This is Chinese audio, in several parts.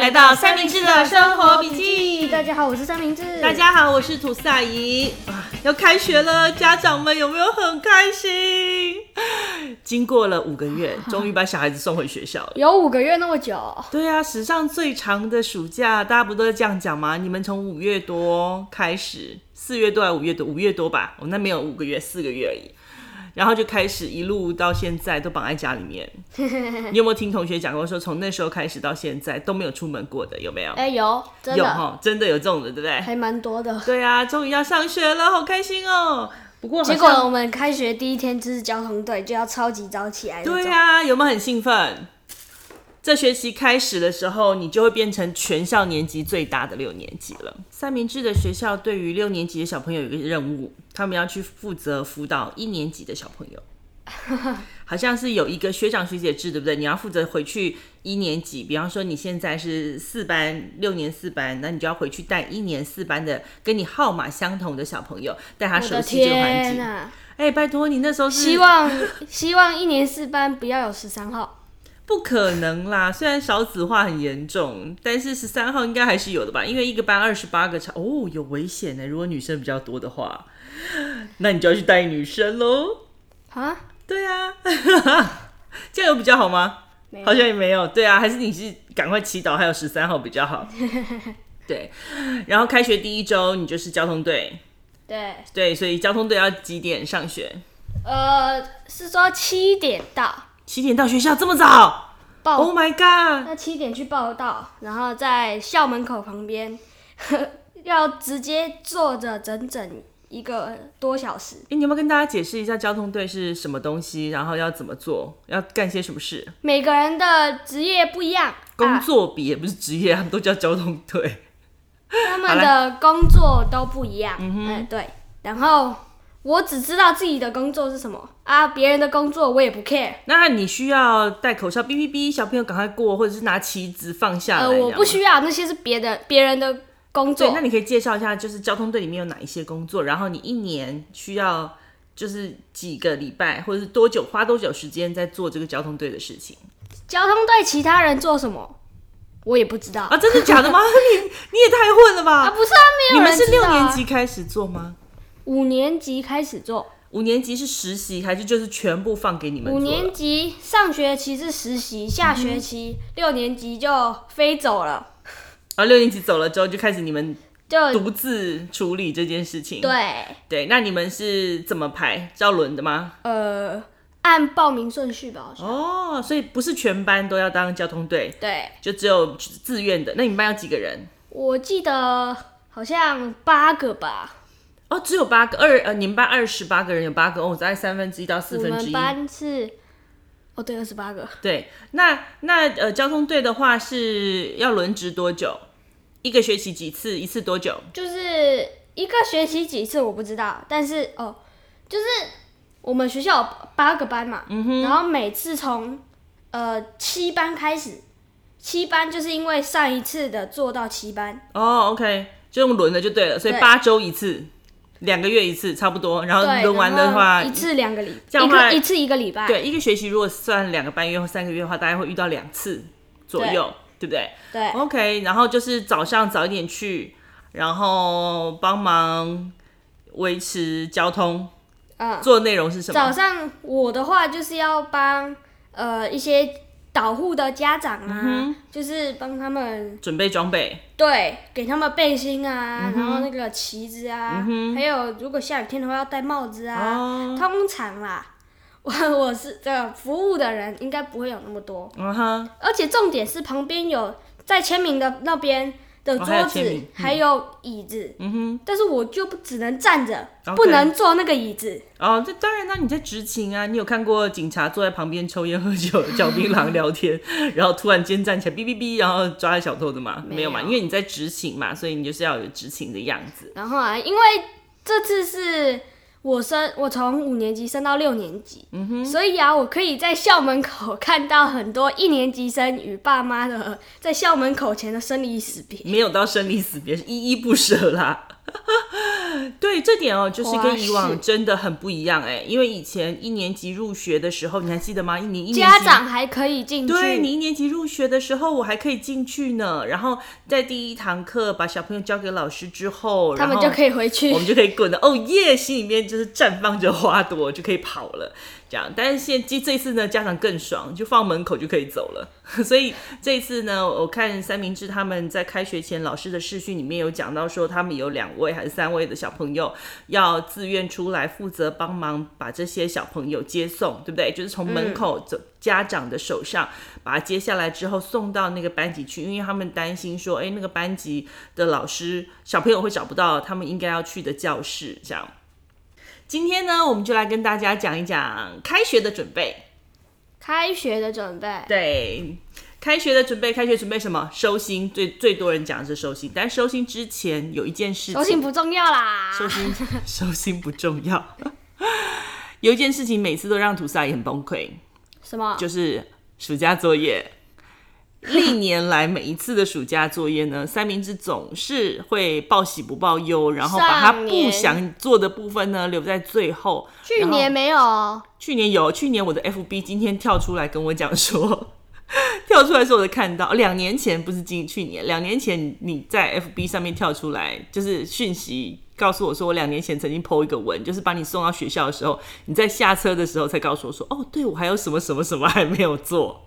来到三明治的生活笔记。大家好，我是三明治。大家好，我是吐司阿姨。啊，要开学了，家长们有没有很开心？经过了五个月，终于把小孩子送回学校了。有五个月那么久？对啊，史上最长的暑假，大家不都是这样讲吗？你们从五月多开始，四月多还是五月多？五月多吧？我、哦、那没有五个月，四个月而已。然后就开始一路到现在都绑在家里面。你有没有听同学讲过说，从那时候开始到现在都没有出门过的？有没有？哎、欸，有，真的有哈，真的有这种的，对不对？还蛮多的。对啊，终于要上学了，好开心哦。不过结果我们开学第一天就是交通队，就要超级早起来。对啊，有没有很兴奋？这学期开始的时候，你就会变成全校年级最大的六年级了。三明治的学校对于六年级的小朋友有一个任务，他们要去负责辅导一年级的小朋友，好像是有一个学长学姐制，对不对？你要负责回去一年级，比方说你现在是四班，六年四班，那你就要回去带一年四班的跟你号码相同的小朋友，带他熟悉这个环境。哎、欸，拜托你那时候是希望希望一年四班不要有十三号。不可能啦！虽然少子化很严重，但是十三号应该还是有的吧？因为一个班二十八个场，哦，有危险呢。如果女生比较多的话，那你就要去带女生喽。啊？对啊，这样有比较好吗？好像也没有。对啊，还是你是赶快祈祷还有十三号比较好。对，然后开学第一周你就是交通队。对对，所以交通队要几点上学？呃，是说七点到。七点到学校这么早报？Oh my god！那七点去报到，然后在校门口旁边要直接坐着整整一个多小时。哎、欸，你有没有跟大家解释一下交通队是什么东西？然后要怎么做？要干些什么事？每个人的职业不一样，工作比也不是职业，他们都叫交通队。他们的工作都不一样。嗯对，然后。我只知道自己的工作是什么啊，别人的工作我也不 care。那你需要戴口罩，哔哔哔，小朋友赶快过，或者是拿旗子放下来。呃，我不需要，那些是别的别人的工作。对，那你可以介绍一下，就是交通队里面有哪一些工作，然后你一年需要就是几个礼拜，或者是多久花多久时间在做这个交通队的事情？交通队其他人做什么，我也不知道啊。真的假的吗？你你也太混了吧？啊，不是啊，没有。你们是六年级开始做吗？五年级开始做，五年级是实习还是就是全部放给你们？五年级上学期是实习，下学期六年级就飞走了。啊，六年级走了之后就开始你们就独自处理这件事情。对对，那你们是怎么排？照轮的吗？呃，按报名顺序吧。哦，所以不是全班都要当交通队，对，就只有自愿的。那你们班有几个人？我记得好像八个吧。哦，只有八个二呃，你们班二十八个人，有八个哦，大概三分之一到四分之一。我们班是，哦对，二十八个。对，那那呃，交通队的话是要轮值多久？一个学期几次？一次多久？就是一个学期几次我不知道，但是哦，就是我们学校有八个班嘛，嗯哼，然后每次从呃七班开始，七班就是因为上一次的做到七班。哦，OK，就用轮的就对了，所以八周一次。两个月一次差不多，然后轮完的话，一次两个礼，这样的话一次一个礼拜。对，一个学期如果算两个半月或三个月的话，大概会遇到两次左右，对，对不对？对。OK，然后就是早上早一点去，然后帮忙维持交通。嗯。做的内容是什么？早上我的话就是要帮呃一些。导护的家长啊，嗯、就是帮他们准备装备，对，给他们背心啊，嗯、然后那个旗子啊，嗯、还有如果下雨天的话要戴帽子啊。哦、通常啦，我我是这个服务的人，应该不会有那么多。嗯哼，而且重点是旁边有在签名的那边。的桌子、哦、还有椅子，嗯哼，但是我就不只能站着，Okay. 不能坐那个椅子。哦，这当然啦，你在执勤啊，你有看过警察坐在旁边抽烟喝酒、嚼槟榔聊天，然后突然间站起来哔哔哔，然后抓小偷的吗？没有，没有嘛，因为你在执勤嘛，所以你就是要有执勤的样子。然后啊，因为这次是。我升，我从五年级升到六年级，嗯哼，所以啊，我可以在校门口看到很多一年级生与爸妈的在校门口前的生离死别。没有到生离死别，是依依不舍啦。对，这点哦，就是跟以往真的很不一样哎，因为以前一年级入学的时候，你还记得吗？一年一年级家长还可以进去，对，你一年级入学的时候，我还可以进去呢。然后在第一堂课把小朋友交给老师之后，他们就可以回去，我们就可以滚了。哦耶，心里面就是绽放着花朵，就可以跑了。这样，但是现这这次呢，家长更爽，就放门口就可以走了。所以这次呢，我看三明治他们在开学前老师的视讯里面有讲到说，他们有两位还是三位的小朋友要自愿出来负责帮忙把这些小朋友接送，对不对？就是从门口走，家长的手上把他接下来之后送到那个班级去，因为他们担心说，哎，那个班级的老师小朋友会找不到他们应该要去的教室，这样。今天呢，我们就来跟大家讲一讲开学的准备。开学的准备，对，开学的准备，开学准备什么？收心，最最多人讲的是收心。但收心之前有一件事情，收心不重要啦。收心，收心不重要。有一件事情，每次都让吐司阿姨很崩溃。什么？就是暑假作业。历年来每一次的暑假作业呢，三明治总是会报喜不报忧，然后把他不想做的部分呢留在最后。去年没有，去年有，去年我的 FB 今天跳出来跟我讲说，跳出来时候我就看到，两年前不是今去年，两年前你在 FB 上面跳出来，就是讯息告诉我说，我两年前曾经 po 一个文，就是把你送到学校的时候，你在下车的时候才告诉我说，哦，对，我还有什么什么什么还没有做。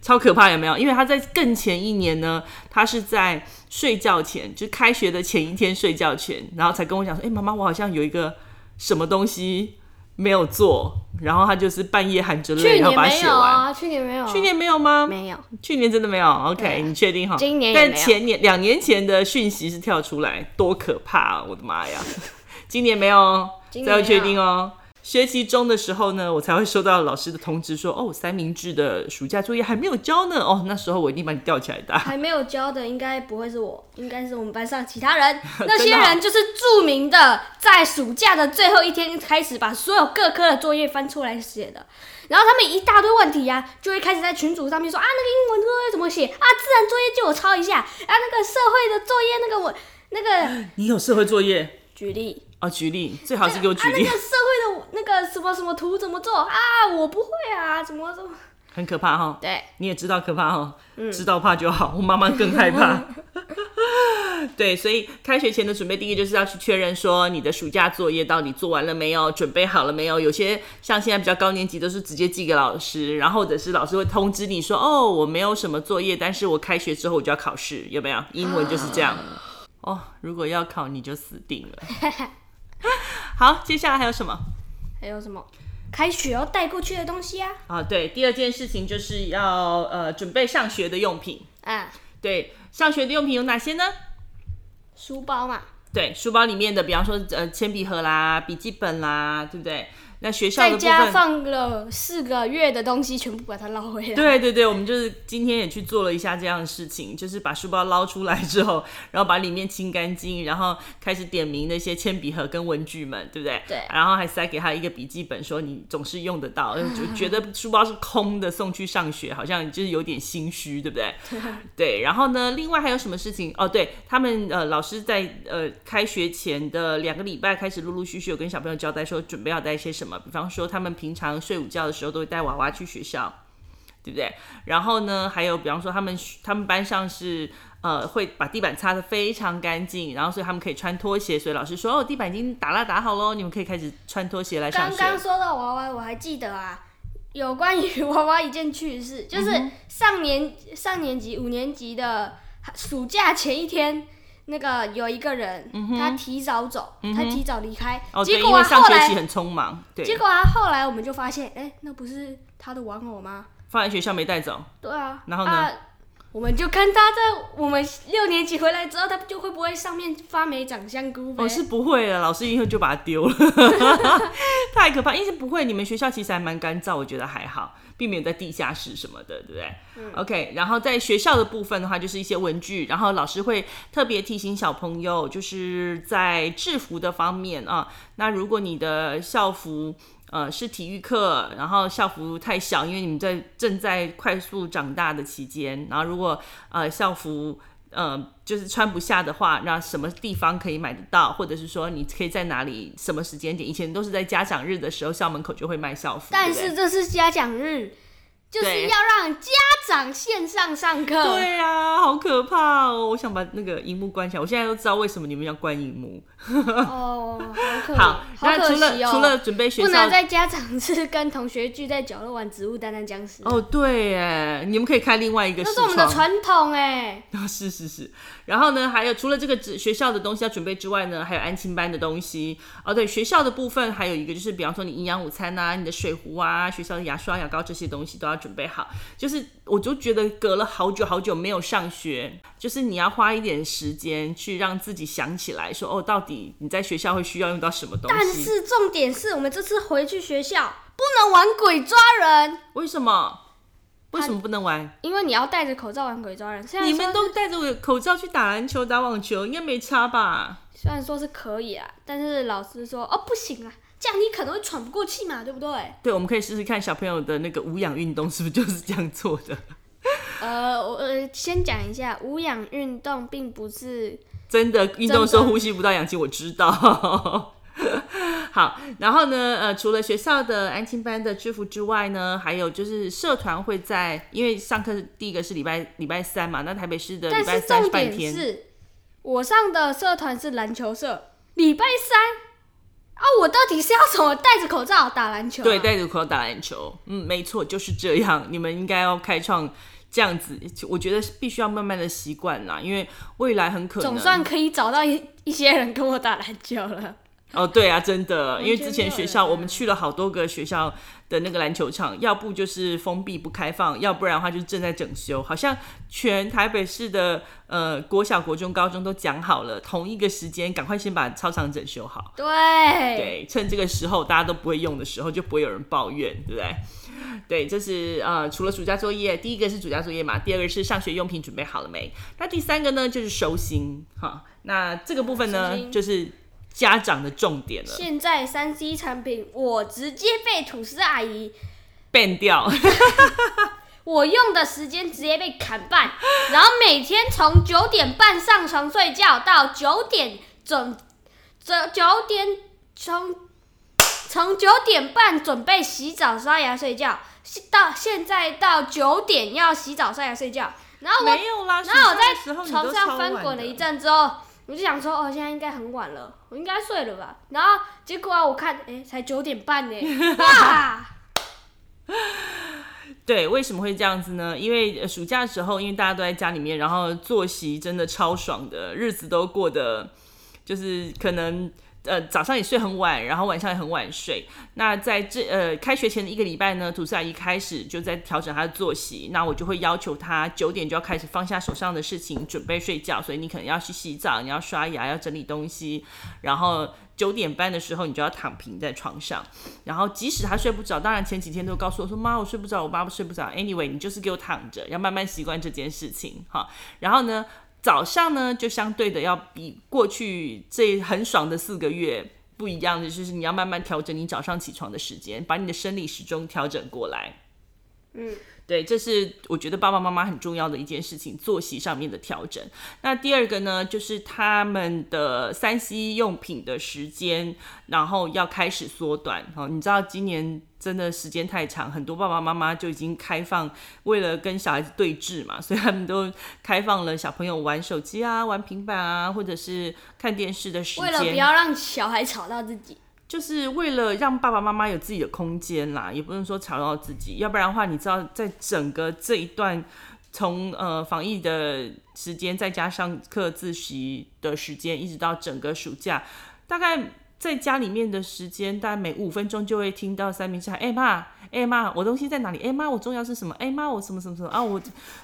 超可怕有没有？因为他在更前一年呢，他是在睡觉前，就开学的前一天睡觉前，然后才跟我讲说：“哎、妈妈，我好像有一个什么东西没有做。”然后他就是半夜含着泪，然后把它写完。去年没有啊？去年没有吗？没有，去年真的没有。OK，你确定哈？今年但前年两年前的讯息是跳出来，多可怕啊！我的妈呀，今年没有，再要确定哦。学期中的时候呢，我才会收到老师的通知说，哦，三明治的暑假作业还没有交呢。哦，那时候我一定把你吊起来打。还没有交的应该不会是我，应该是我们班上其他人。那些人就是著名的，在暑假的最后一天开始把所有各科的作业翻出来写的。然后他们一大堆问题呀、啊，就会开始在群组上面说啊，那个英文作业怎么写啊？自然作业借我抄一下啊，那个社会的作业那个我那个。你有社会作业？举例。哦，举例最好是给我举例。啊、那个社会的那个什么什么图怎么做啊？我不会啊，怎么怎么？很可怕哈。对，你也知道可怕哈。嗯，知道怕就好。我妈妈更害怕。对，所以开学前的准备，第一就是要去确认说你的暑假作业到底做完了没有，准备好了没有？有些像现在比较高年级都是直接寄给老师，然后或者是老师会通知你说，哦，我没有什么作业，但是我开学之后我就要考试，有没有？英文就是这样。哦，如果要考你就死定了。好，接下来还有什么？还有什么？开学要带过去的东西啊？啊，对，第二件事情就是要呃准备上学的用品。啊，对，上学的用品有哪些呢？书包嘛。对，书包里面的，比方说呃铅笔盒啦、笔记本啦，对不对？那学校的部分，在家放了四个月的东西，全部把它捞回来。对对对，我们就是今天也去做了一下这样的事情，就是把书包捞出来之后，然后把里面清干净，然后开始点名那些铅笔盒跟文具们，对不对？对。然后还塞给他一个笔记本，说你总是用得到，就觉得书包是空的送去上学，好像就是有点心虚，对不对？对。然后呢，另外还有什么事情？哦，对他们呃老师在呃开学前的两个礼拜开始陆陆续续有跟小朋友交代说准备要带一些什么。比方说，他们平常睡午觉的时候都会带娃娃去学校，对不对？然后呢，还有比方说，他们他们班上是呃会把地板擦得非常干净，然后所以他们可以穿拖鞋。所以老师说，哦，地板已经打蜡打好喽，你们可以开始穿拖鞋来上学。刚刚说到娃娃，我还记得啊，有关于娃娃一件趣事，就是上年上年级五年级的暑假前一天。那个有一个人，嗯、他提早走，嗯、他提早离开，哦、结果啊，上学期很匆忙，对，结果啊，后来我们就发现，哎、欸，那不是他的玩偶吗？放在学校没带走。对啊。然后呢？啊我们就看他在我们六年级回来之后，他就会不会上面发霉长香菇？我、哦、是不会的，老师以后就把它丢了，太可怕。因为不会，你们学校其实还蛮干燥，我觉得还好，并没有在地下室什么的，对不对？嗯、OK，然后在学校的部分的话，就是一些文具，然后老师会特别提醒小朋友，就是在制服的方面啊，那如果你的校服。呃，是体育课，然后校服太小，因为你们在正在快速长大的期间。然后如果呃校服嗯，就是穿不下的话，那什么地方可以买得到，或者是说你可以在哪里，什么时间点？以前都是在家长日的时候，校门口就会卖校服。但是这是家长日。就是要让家长线上上课。对呀、啊，好可怕哦！我想把那个荧幕关起来。我现在都知道为什么你们要关荧幕。哦，好可 好，好可惜哦。那除了除了准备学校，不能在家长是跟同学聚在角落玩植物大战僵尸。哦，对，哎，你们可以开另外一个。那是我们的传统，哎。啊，是是是。然后呢，还有除了这个学校的东西要准备之外呢，还有安亲班的东西。哦，对，学校的部分还有一个就是，比方说你营养午餐啊，你的水壶啊，学校的牙刷、牙膏这些东西都要准备好。就是，我就觉得隔了好久好久没有上学，就是你要花一点时间去让自己想起来说，哦，到底你在学校会需要用到什么东西？但是重点是我们这次回去学校不能玩鬼抓人，为什么？为什么不能玩？因为你要戴着口罩玩鬼抓人。现在你们都戴着口罩去打篮球、打网球，应该没差吧？虽然说是可以啊，但是老师说哦不行啊，这样你可能会喘不过气嘛，对不对？对，我们可以试试看小朋友的那个无氧运动是不是就是这样做的？呃，我呃先讲一下，无氧运动并不是真的运动的时候呼吸不到氧气，我知道。好，然后呢，呃，除了学校的安亲班的制服之外呢，还有就是社团会在，因为上课第一个是礼拜礼拜三嘛，那台北市的礼拜三是半天。是，我上的社团是篮球社，礼拜三啊，我到底是要怎么戴着口罩打篮球啊？对，戴着口罩打篮球，嗯，没错，就是这样。你们应该要开创这样子，我觉得必须要慢慢的习惯啦，因为未来很可能总算可以找到一一些人跟我打篮球了。哦，对啊，真的，因为之前学校我们去了好多个学校的那个篮球场，要不就是封闭不开放，要不然的话就是正在整修。好像全台北市的呃国小、国中、高中都讲好了，同一个时间赶快先把操场整修好。对对，趁这个时候大家都不会用的时候，就不会有人抱怨，对不对？对，这是呃除了暑假作业，第一个是暑假作业嘛，第二个是上学用品准备好了没？那第三个呢就是收心哈。那这个部分呢就是。家长的重点了。现在三 C 产品，我直接被吐司阿姨 ban 掉。我用的时间直接被砍半，然后每天从九点半上床睡觉到九点准，准九点从从九点半准备洗澡刷牙睡觉，到现在到九点要洗澡刷牙睡觉，然后我没有啦，然后我在床上翻滚了一阵之后。我就想说，哦，现在应该很晚了，我应该睡了吧？然后结果啊，我看，哎，才九点半呢，哇！对，为什么会这样子呢？因为暑假的时候，因为大家都在家里面，然后作息真的超爽的，日子都过得就是可能。呃，早上也睡很晚，然后晚上也很晚睡。那在这呃开学前的一个礼拜呢，吐司阿姨开始就在调整她的作息。那我就会要求她九点就要开始放下手上的事情，准备睡觉。所以你可能要去洗澡，你要刷牙，要整理东西。然后九点半的时候，你就要躺平在床上。然后即使他睡不着，当然前几天都告诉我说：“妈，我睡不着，我爸爸睡不着。” Anyway，你就是给我躺着，要慢慢习惯这件事情哈。然后呢，早上呢，就相对的要比过去这很爽的四个月不一样的，就是你要慢慢调整你早上起床的时间，把你的生理时钟调整过来。嗯。对，这是我觉得爸爸妈妈很重要的一件事情，作息上面的调整。那第二个呢，就是他们的三 C 用品的时间，然后要开始缩短。哦，你知道今年真的时间太长，很多爸爸妈妈就已经开放，为了跟小孩子对峙嘛，所以他们都开放了小朋友玩手机啊、玩平板啊，或者是看电视的时间，为了不要让小孩吵到自己。就是为了让爸爸妈妈有自己的空间啦，也不能说吵到自己，要不然的话，你知道，在整个这一段从呃防疫的时间，再加上课自习的时间，一直到整个暑假，大概在家里面的时间，大概每五分钟就会听到三明治喊：“哎妈。”哎妈，我东西在哪里？哎妈，我重要是什么？哎妈，我什么什么什么啊？我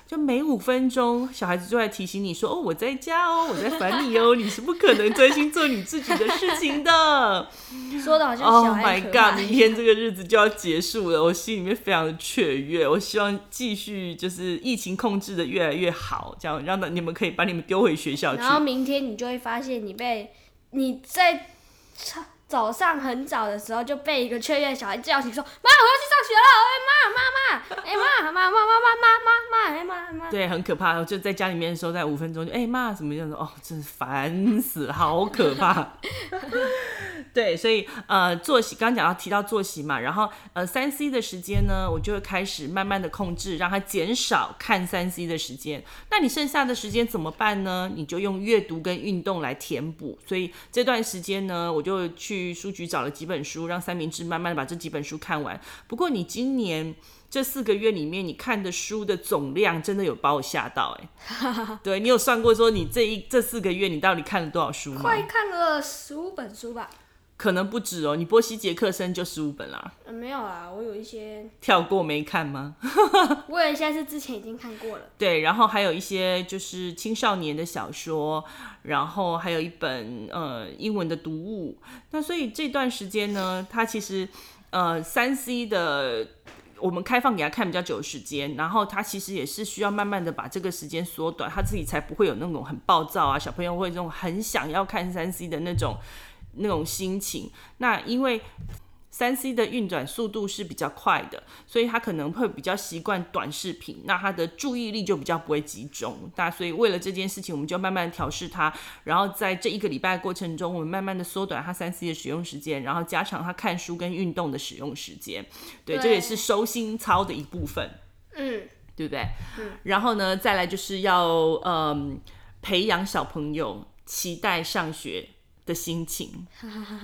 就每五分钟，小孩子就在提醒你说：“哦，我在家哦，我在烦你哦，你是不可能专心做你自己的事情的。”说的好像小孩 Oh my god！明天这个日子就要结束了，我心里面非常的雀跃。我希望继续就是疫情控制的越来越好，这样让你们可以把你们丢回学校去。然后明天你就会发现你被你在 Ciao. 早上很早的时候就被一个雀跃小孩叫醒说妈我要去上学了哎妈妈妈哎妈妈妈妈妈妈妈妈哎妈妈对很可怕我就在家里面的时候在五分钟就哎妈怎么样子哦真是烦死好可怕对所以呃作息刚讲到提到作息嘛然后呃三 c 的时间呢我就会开始慢慢的控制让他减少看三 c 的时间那你剩下的时间怎么办呢你就用阅读跟运动来填补所以这段时间呢我就去书局找了几本书，让三明治慢慢的把这几本书看完。不过你今年这四个月里面，你看的书的总量真的有把我吓到哎。对，你有算过说你这一这四个月你到底看了多少书吗？快看了十五本书吧。可能不止哦，你波西杰克森就十五本啦。嗯，没有啊，我有一些跳过没看吗？我有一些是之前已经看过了。对，然后还有一些就是青少年的小说，然后还有一本呃英文的读物。那所以这段时间呢，它其实呃三 C 的我们开放给他看比较久的时间，然后他其实也是需要慢慢的把这个时间缩短，他自己才不会有那种很暴躁啊，小朋友会这种很想要看三 C 的那种。那种心情，那因为三 C 的运转速度是比较快的，所以他可能会比较习惯短视频，那他的注意力就比较不会集中。那所以为了这件事情，我们就慢慢调试他，然后在这一个礼拜的过程中，我们慢慢的缩短他三 C 的使用时间，然后加长他看书跟运动的使用时间。对，对这也是收心操的一部分。嗯，对不对？嗯。然后呢，再来就是要嗯培养小朋友期待上学的心情。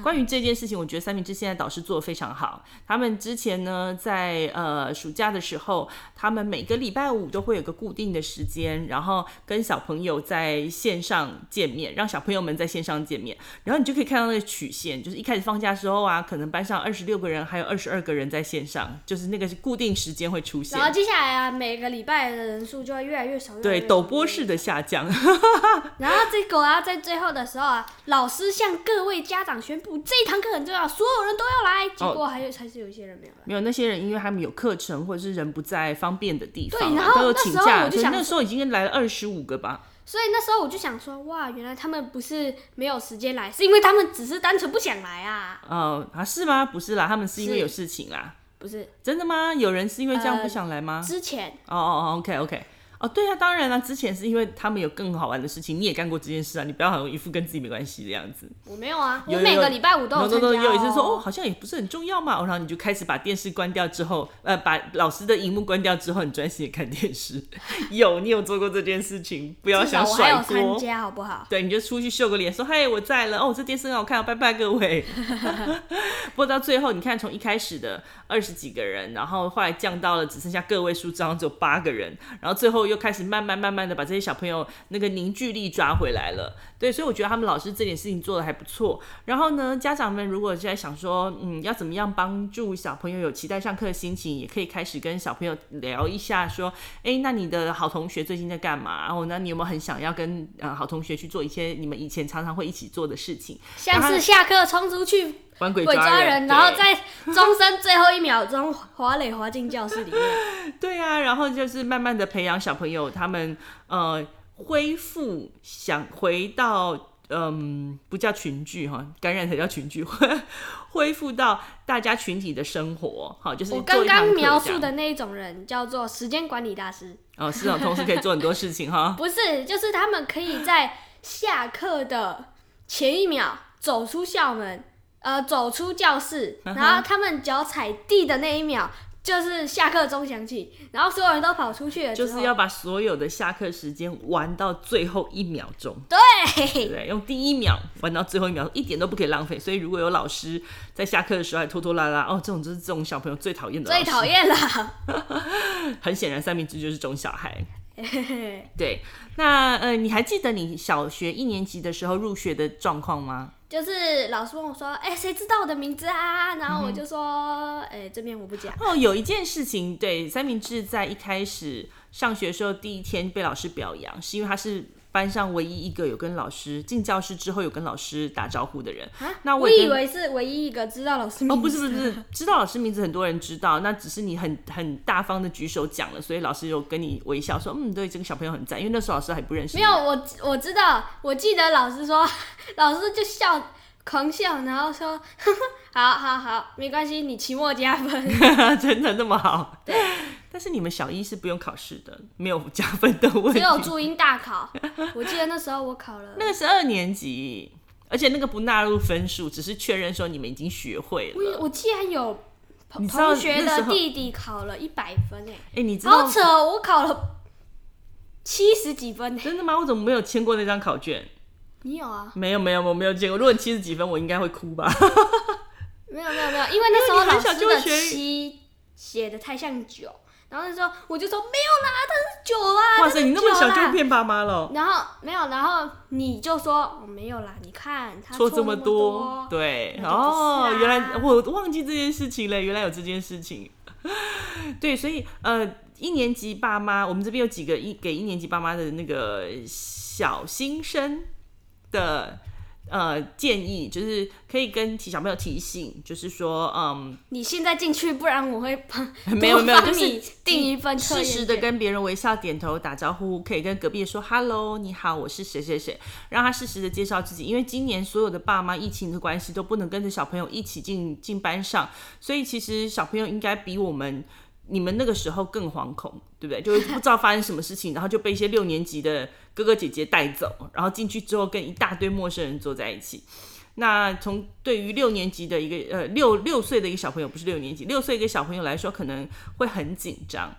关于这件事情，我觉得三明治现在导师做的非常好。他们之前呢，在呃暑假的时候，他们每个礼拜五都会有个固定的时间，然后跟小朋友在线上见面，让小朋友们在线上见面。然后你就可以看到那个曲线，就是一开始放假的时候啊，可能班上二十六个人，还有二十二个人在线上，就是那个是固定时间会出现。然后接下来啊，每个礼拜的人数就会越来越少。对，陡波式的下降。然后这个啊，在最后的时候啊，老师。向各位家长宣布，这一堂课很重要，所有人都要来。结果还有、哦、还是有一些人没有来。没有那些人，因为他们有课程或者是人不在方便的地方，对，然后都有请假。所以那时候已经来了二十五个吧。所以那时候我就想说，哇，原来他们不是没有时间来，是因为他们只是单纯不想来啊。哦啊，是吗？不是啦，他们是因为有事情啦。不是真的吗？有人是因为这样不想来吗？呃、之前。哦哦哦，OK OK。哦，对啊，当然了，之前是因为他们有更好玩的事情，你也干过这件事啊，你不要好像一副跟自己没关系的样子。我没有啊，我每个礼拜五都有参加、哦。有有一次说哦，好像也不是很重要嘛，然后你就开始把电视关掉之后，呃，把老师的荧幕关掉之后，你专心的看电视。有，你有做过这件事情，不要想甩锅。我还有参加，好不好？对，你就出去秀个脸，说嘿，我在了。哦，这电视很好看，拜拜各位。不过到最后，你看从一开始的二十几个人，然后后来降到了只剩下个位数，这样只有八个人，然后最后又开始慢慢慢。慢的把这些小朋友那个凝聚力抓回来了，对，所以我觉得他们老师这点事情做得还不错。然后呢，家长们如果现在想说，嗯，要怎么样帮助小朋友有期待上课的心情，也可以开始跟小朋友聊一下，说，哎，那你的好同学最近在干嘛？然后呢，你有没有很想要跟呃好同学去做一些你们以前常常会一起做的事情，像是下课冲出去玩鬼抓人，抓人然后在钟声最后一秒钟滑垒滑进教室里面。对啊，然后就是慢慢的培养小朋友，他们呃恢复想回到嗯、呃、不叫群聚哈，感染才叫群聚，恢复到大家群体的生活。好，就是我刚刚描述的那一种人叫做时间管理大师。哦，是啊，同时可以做很多事情哈。不是，就是他们可以在下课的前一秒走出校门。呃，走出教室，然后他们脚踩地的那一秒，就是下课钟响起，然后所有人都跑出去了，就是要把所有的下课时间玩到最后一秒钟。对，对，用第一秒玩到最后一秒，一点都不可以浪费。所以如果有老师在下课的时候还拖拖拉拉，哦，这种就是这种小朋友最讨厌的。最讨厌了。很显然，三明治就是这种小孩。对，那呃，你还记得你小学一年级的时候入学的状况吗？就是老师问我说：“哎、欸，谁知道我的名字啊？”然后我就说：“哎、欸，这边我不讲。”哦，有一件事情，对，三明治在一开始上学的时候，第一天被老师表扬，是因为他是。班上唯一一个有跟老师进教室之后有跟老师打招呼的人，那我，我以为是唯一一个知道老师名字。哦，不是不是不是，知道老师名字很多人知道，那只是你很 很大方的举手讲了，所以老师有跟你微笑说，嗯，对，这个小朋友很赞，因为那时候老师还不认识。没有，我我知道，我记得老师说，老师就笑，狂笑，然后说：“ 好好好，没关系，你期末加分。”真的那么好？对。但是你们小一是不用考试的，没有加分的问题。只有注音大考。我记得那时候我考了。那个是二年级，而且那个不纳入分数，只是确认说你们已经学会了。我我竟然有同学的弟弟考了一百分哎！哎，你知道？好扯，我考了七十几分。真的吗？我怎么没有签过那张考卷？你有啊？没有没有，我没有见过。如果七十几分，我应该会哭吧？没有没有没有，因为那时候老师的七 写的太像九，然后那时候我就说没有啦，他是九啊。哇塞，你那么小就骗爸妈了？然后没有，然后你就说哦没有啦，你看他错这么多，对哦，原来我忘记这件事情了，原来有这件事情。对，所以呃，一年级爸妈，我们这边有几个一给一年级爸妈的那个小新生。的呃建议就是可以跟提小朋友提醒，就是说，嗯，你现在进去，不然我会帮没有没有，就是定一份适时的跟别人微笑点头打招呼，可以跟隔壁说 “hello，你好，我是谁谁谁”，让他适时的介绍自己。因为今年所有的爸妈疫情的关系都不能跟着小朋友一起进进班上，所以其实小朋友应该比我们。你们那个时候更惶恐，对不对？就是不知道发生什么事情，然后就被一些六年级的哥哥姐姐带走，然后进去之后跟一大堆陌生人坐在一起。那从对于六年级的一个呃六六岁的一个小朋友，不是六年级，六岁一个小朋友来说，可能会很紧张。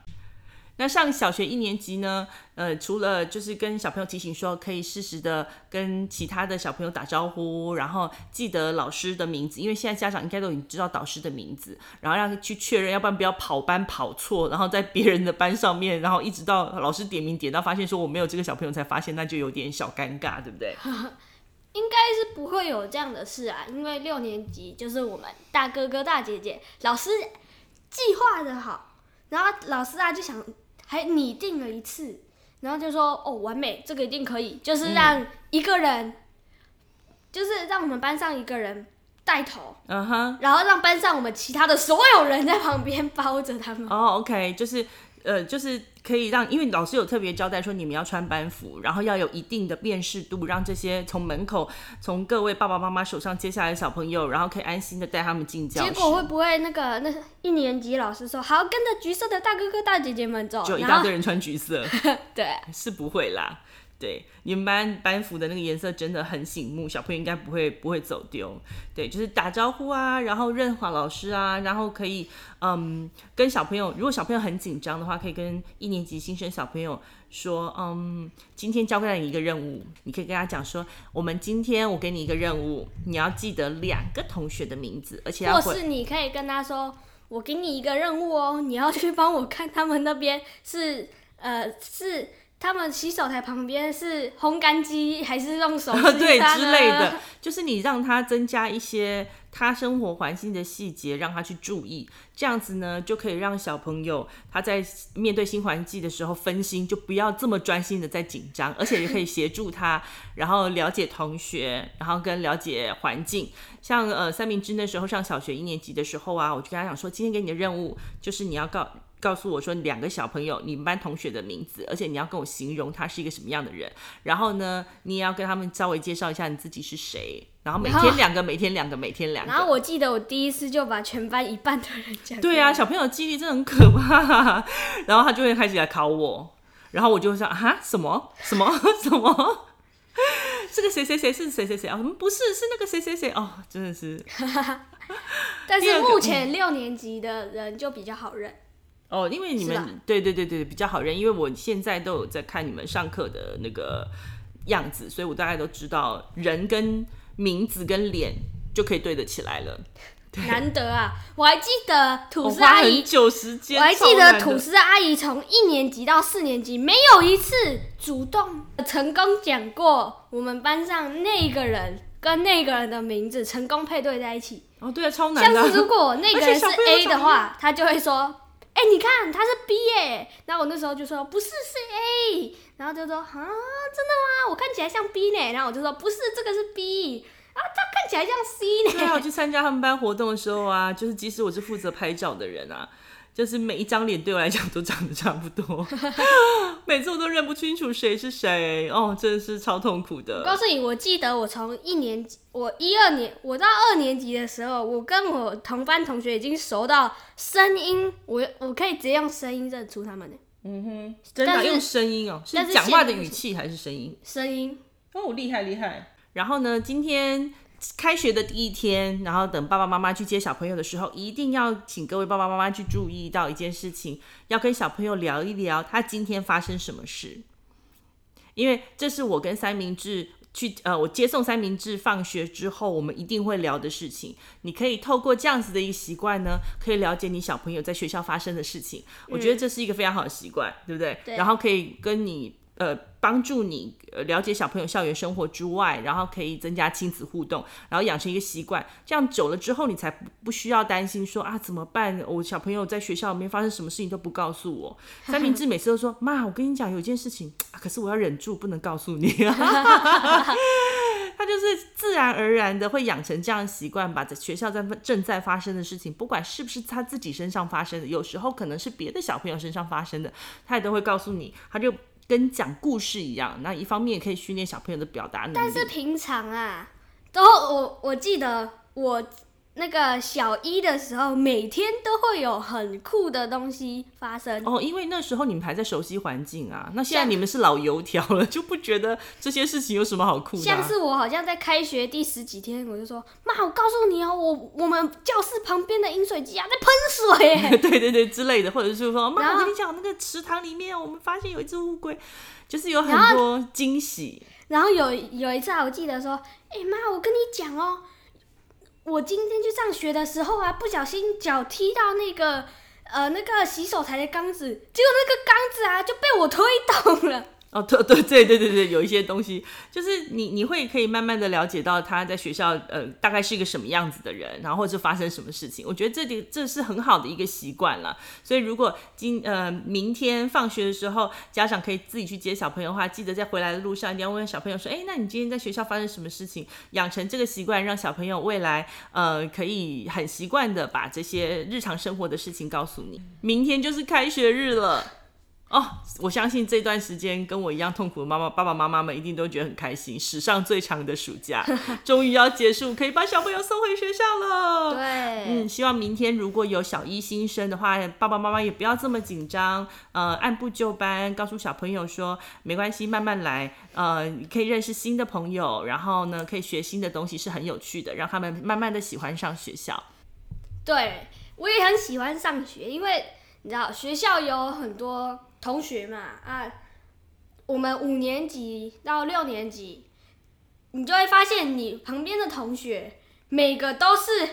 那上小学一年级呢？呃，除了就是跟小朋友提醒说，可以适时的跟其他的小朋友打招呼，然后记得老师的名字，因为现在家长应该都已经知道导师的名字，然后让去确认，要不然不要跑班跑错，然后在别人的班上面，然后一直到老师点名点到发现说我没有这个小朋友才发现，那就有点小尴尬，对不对？应该是不会有这样的事啊，因为六年级就是我们大哥哥大姐姐，老师计划的好，然后老师啊就想。还拟定了一次，然后就说哦，完美，这个一定可以，就是让一个人，嗯、就是让我们班上一个人带头，嗯哼，然后让班上我们其他的所有人在旁边包着他们。哦，OK，就是。呃，就是可以让，因为老师有特别交代说，你们要穿班服，然后要有一定的辨识度，让这些从门口从各位爸爸妈妈手上接下来的小朋友，然后可以安心的带他们进教室。结果会不会那个那一年级老师说，好，跟着橘色的大哥哥大姐姐们走，就一大堆人穿橘色，对，是不会啦。对，你们班班服的那个颜色真的很醒目，小朋友应该不会不会走丢。对，就是打招呼啊，然后认好老师啊，然后可以嗯跟小朋友，如果小朋友很紧张的话，可以跟一年级新生小朋友说，嗯，今天交给你一个任务，你可以跟他讲说，我们今天我给你一个任务，你要记得两个同学的名字，而且要或是你可以跟他说，我给你一个任务哦，你要去帮我看他们那边是呃是。他们洗手台旁边是烘干机还是用手 机对之类的，就是你让他增加一些他生活环境的细节，让他去注意，这样子呢就可以让小朋友他在面对新环境的时候分心，就不要这么专心的在紧张，而且也可以协助他，然后了解同学，然后跟了解环境。像呃三明治那时候上小学一年级的时候啊，我就跟他讲说，今天给你的任务就是你要告。告诉我说两个小朋友，你们班同学的名字，而且你要跟我形容他是一个什么样的人。然后呢，你也要跟他们稍微介绍一下你自己是谁。然后每天两个，每天两个，每天两个。然后我记得我第一次就把全班一半的人讲。对啊，小朋友记忆力真的很可怕。然后他就会开始来考我，然后我就会说啊什么什么什么，这 个谁谁谁是谁谁谁啊？不是，是那个谁谁谁哦，真的是。但是目前六年级的人就比较好认。哦，因为你们对对对对比较好认，因为我现在都有在看你们上课的那个样子，所以我大概都知道人跟名字跟脸就可以对得起来了。难得啊！我还记得吐司阿姨，久时间我还记得吐司阿姨从一年级到四年级没有一次主动成功讲过我们班上那个人跟那个人的名字成功配对在一起。哦，对啊，超难的。像是如果那个人是 A 的话，他就会说。你看他是 B 耶，然后我那时候就说不是，是 A，然后就说啊，真的吗？我看起来像 B 呢，然后我就说不是，这个是 B，啊，他看起来像 C 呢。对啊，我去参加他们班活动的时候啊，就是即使我是负责拍照的人啊，就是每一张脸对我来讲都长得差不多，每次我都认不清楚谁是谁，哦，真的是超痛苦的。我告诉你，我记得我从一年级，我一二年，我到二年级的时候，我跟我同班同学已经熟到声音，我我可以直接用声音认出他们。嗯哼，真的用声音哦，是讲话的语气还是声音？声音。哦，厉害厉害。然后呢，今天。开学的第一天，然后等爸爸妈妈去接小朋友的时候，一定要请各位爸爸妈妈去注意到一件事情，要跟小朋友聊一聊他今天发生什么事，因为这是我跟三明治去呃，我接送三明治放学之后，我们一定会聊的事情。你可以透过这样子的一个习惯呢，可以了解你小朋友在学校发生的事情。我觉得这是一个非常好的习惯，对不对？对。然后可以跟你。呃，帮助你呃了解小朋友校园生活之外，然后可以增加亲子互动，然后养成一个习惯，这样久了之后，你才不不需要担心说啊怎么办？我小朋友在学校里面发生什么事情都不告诉我。三明治每次都说妈，我跟你讲有一件事情，啊，可是我要忍住不能告诉你。他就是自然而然的会养成这样的习惯，把在学校在正在发生的事情，不管是不是他自己身上发生的，有时候可能是别的小朋友身上发生的，他也都会告诉你，他就。跟讲故事一样，那一方面可以训练小朋友的表达能力。但是平常啊，都我我记得我。那个小一的时候，每天都会有很酷的东西发生哦。因为那时候你们还在熟悉环境啊。那现在你们是老油条了，就不觉得这些事情有什么好酷的啊？像是我好像在开学第十几天，我就说：“妈，我告诉你哦，我我们教室旁边的饮水机啊在喷水。”对对对之类的，或者是说：“妈，我跟你讲，那个池塘里面我们发现有一只乌龟，就是有很多惊喜。”然后有有一次啊，我记得说：“哎妈，我跟你讲哦。”我今天去上学的时候啊，不小心脚踢到那个呃那个洗手台的缸子，结果那个缸子啊就被我推倒了。哦，对对对对对对，有一些东西，就是你你会可以慢慢的了解到他在学校呃大概是一个什么样子的人，然后或者发生什么事情。我觉得这里这是很好的一个习惯了。所以如果今呃明天放学的时候，家长可以自己去接小朋友的话，记得在回来的路上一定要问小朋友说，哎，那你今天在学校发生什么事情？养成这个习惯，让小朋友未来呃可以很习惯的把这些日常生活的事情告诉你。明天就是开学日了。哦，我相信这段时间跟我一样痛苦的妈妈、爸爸妈妈们一定都觉得很开心。史上最长的暑假 终于要结束，可以把小朋友送回学校了。对，嗯，希望明天如果有小一新生的话，爸爸妈妈也不要这么紧张，呃，按部就班，告诉小朋友说没关系，慢慢来，呃，可以认识新的朋友，然后呢，可以学新的东西，是很有趣的，让他们慢慢的喜欢上学校。对，我也很喜欢上学，因为你知道学校有很多。同学嘛，啊，我们五年级到六年级，你就会发现你旁边的同学每个都是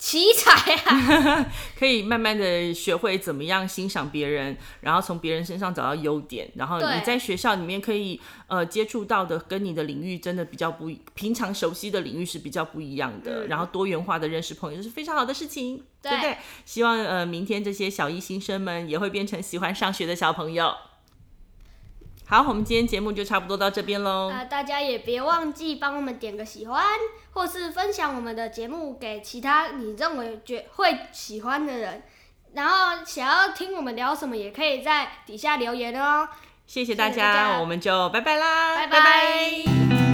奇才啊，可以慢慢的学会怎么样欣赏别人，然后从别人身上找到优点，然后你在学校里面可以呃接触到的跟你的领域真的比较不平常熟悉的领域是比较不一样的，嗯、然后多元化的认识朋友是非常好的事情。对不对？希望呃，明天这些小一新生们也会变成喜欢上学的小朋友。好，我们今天节目就差不多到这边喽。啊，大家也别忘记帮我们点个喜欢，或是分享我们的节目给其他你认为觉会喜欢的人。然后想要听我们聊什么，也可以在底下留言哦。谢谢大家，谢谢大家，我们就拜拜啦，拜拜。拜拜。